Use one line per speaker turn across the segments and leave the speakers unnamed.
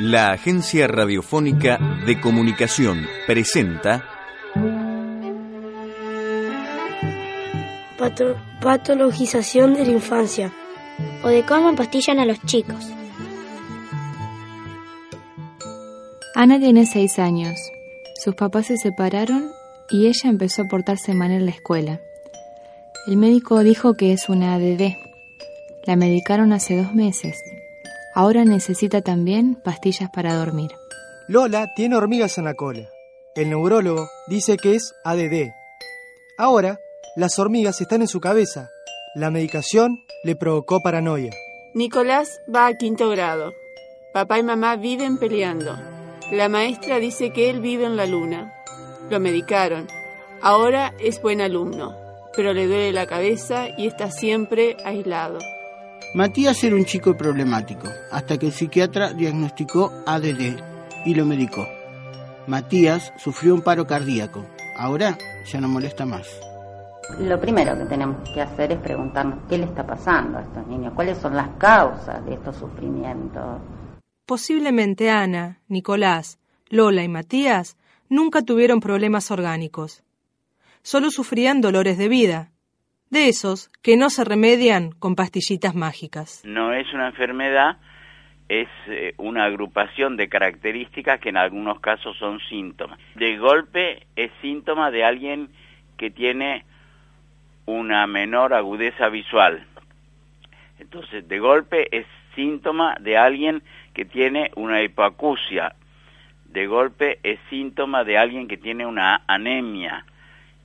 La Agencia Radiofónica de Comunicación presenta
Pato- patologización de la infancia.
o de cómo empastillan a los chicos.
Ana tiene seis años. Sus papás se separaron y ella empezó a portarse mal en la escuela. El médico dijo que es una ADD. La medicaron hace dos meses. Ahora necesita también pastillas para dormir.
Lola tiene hormigas en la cola. El neurólogo dice que es ADD. Ahora, las hormigas están en su cabeza. La medicación le provocó paranoia.
Nicolás va a quinto grado. Papá y mamá viven peleando. La maestra dice que él vive en la luna. Lo medicaron. Ahora es buen alumno, pero le duele la cabeza y está siempre aislado.
Matías era un chico problemático, hasta que el psiquiatra diagnosticó ADD y lo medicó. Matías sufrió un paro cardíaco. Ahora ya no molesta más.
Lo primero que tenemos que hacer es preguntarnos qué le está pasando a estos niños, cuáles son las causas de estos sufrimientos.
Posiblemente Ana, Nicolás, Lola y Matías nunca tuvieron problemas orgánicos. Solo sufrían dolores de vida, de esos que no se remedian con pastillitas mágicas.
No es una enfermedad, es eh, una agrupación de características que en algunos casos son síntomas. De golpe es síntoma de alguien que tiene una menor agudeza visual. Entonces, de golpe es síntoma de alguien que tiene una hipoacusia. De golpe es síntoma de alguien que tiene una anemia.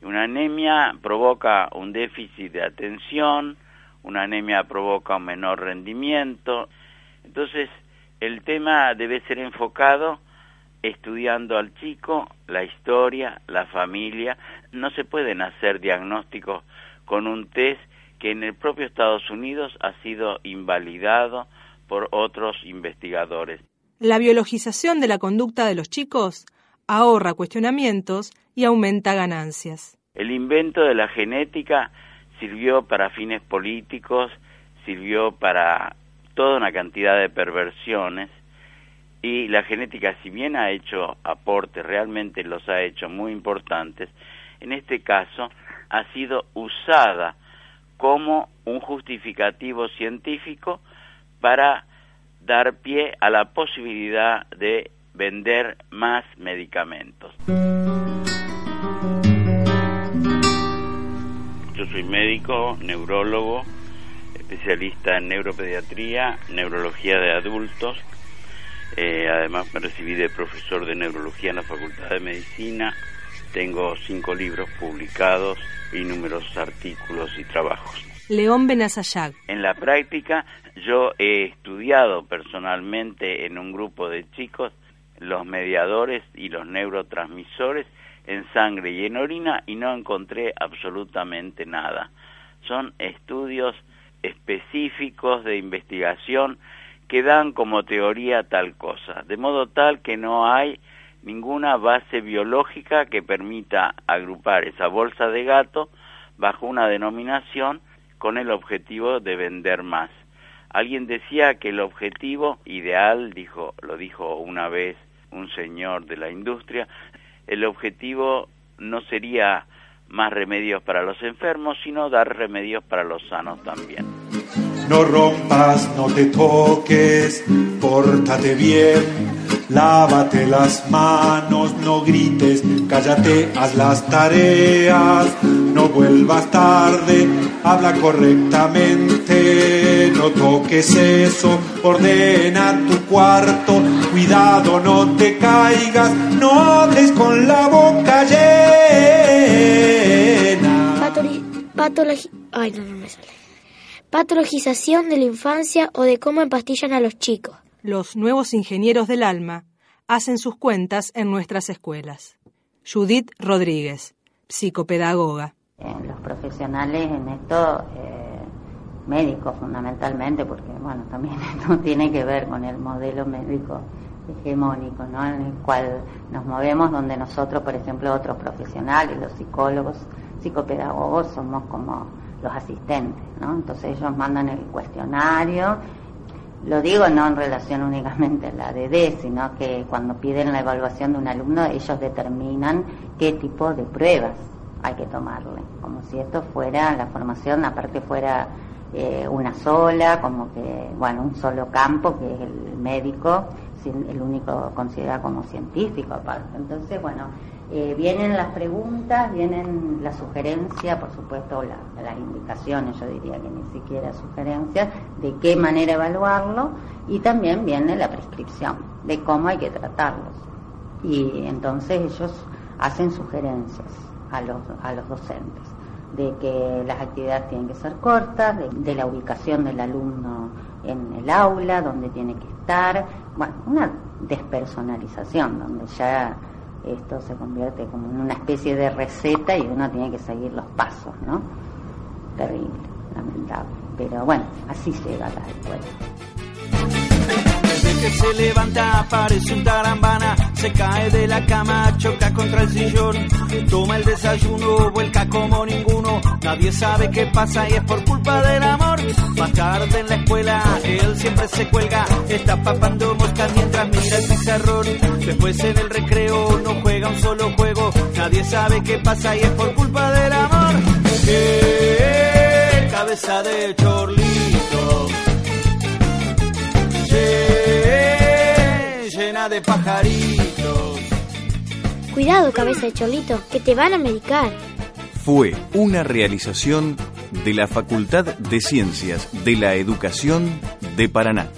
Una anemia provoca un déficit de atención, una anemia provoca un menor rendimiento. Entonces, el tema debe ser enfocado estudiando al chico, la historia, la familia. No se pueden hacer diagnósticos con un test que en el propio Estados Unidos ha sido invalidado por otros investigadores.
La biologización de la conducta de los chicos ahorra cuestionamientos y aumenta ganancias.
El invento de la genética sirvió para fines políticos, sirvió para toda una cantidad de perversiones y la genética si bien ha hecho aportes, realmente los ha hecho muy importantes, en este caso ha sido usada como un justificativo científico para dar pie a la posibilidad de vender más medicamentos. Yo soy médico, neurólogo, especialista en neuropediatría, neurología de adultos. Eh, además me recibí de profesor de neurología en la Facultad de Medicina. Tengo cinco libros publicados y numerosos artículos y trabajos.
León Benazayag.
En la práctica yo he estudiado personalmente en un grupo de chicos los mediadores y los neurotransmisores en sangre y en orina y no encontré absolutamente nada. Son estudios específicos de investigación que dan como teoría tal cosa, de modo tal que no hay ninguna base biológica que permita agrupar esa bolsa de gato bajo una denominación con el objetivo de vender más. Alguien decía que el objetivo ideal, dijo, lo dijo una vez un señor de la industria, el objetivo no sería más remedios para los enfermos, sino dar remedios para los sanos también.
No rompas, no te toques, pórtate bien, lávate las manos, no grites, cállate, haz las tareas, no vuelvas tarde, habla correctamente, no toques eso, ordena tu cuarto, cuidado, no te caigas, no hables con la boca llena.
Patologi- Ay, no, no me sale.
patologización de la infancia o de cómo empastillan a los chicos.
Los nuevos ingenieros del alma hacen sus cuentas en nuestras escuelas. Judith Rodríguez, psicopedagoga.
Los profesionales en esto, eh, médicos fundamentalmente, porque bueno, también esto tiene que ver con el modelo médico hegemónico, ¿no? En el cual nos movemos, donde nosotros, por ejemplo, otros profesionales, los psicólogos, psicopedagogos, somos como los asistentes, ¿no? Entonces ellos mandan el cuestionario, lo digo no en relación únicamente a la DD, sino que cuando piden la evaluación de un alumno, ellos determinan qué tipo de pruebas hay que tomarle, como si esto fuera la formación, aparte fuera eh, una sola, como que, bueno, un solo campo, que es el médico, el único considerado como científico aparte. Entonces, bueno, eh, vienen las preguntas, vienen las sugerencias, por supuesto las indicaciones, yo diría que ni siquiera sugerencias, de qué manera evaluarlo y también viene la prescripción de cómo hay que tratarlos. Y entonces ellos hacen sugerencias a los, a los docentes de que las actividades tienen que ser cortas, de, la ubicación del alumno en el aula, donde tiene que estar, bueno, una despersonalización, donde ya esto se convierte como en una especie de receta y uno tiene que seguir los pasos, ¿no? Terrible, lamentable. Pero bueno, así llega a la escuela
que se levanta parece un tarambana, se cae de la cama, choca contra el sillón, toma el desayuno, vuelca como ninguno, nadie sabe qué pasa y es por culpa del amor. Más tarde en la escuela, él siempre se cuelga, está papando moscas mientras mira el pizarrón. Después en el recreo no juega un solo juego, nadie sabe qué pasa y es por culpa del amor. ¡Qué cabeza de chorlito! De pajaritos.
Cuidado, cabeza de cholito, que te van a medicar.
Fue una realización de la Facultad de Ciencias de la Educación de Paraná.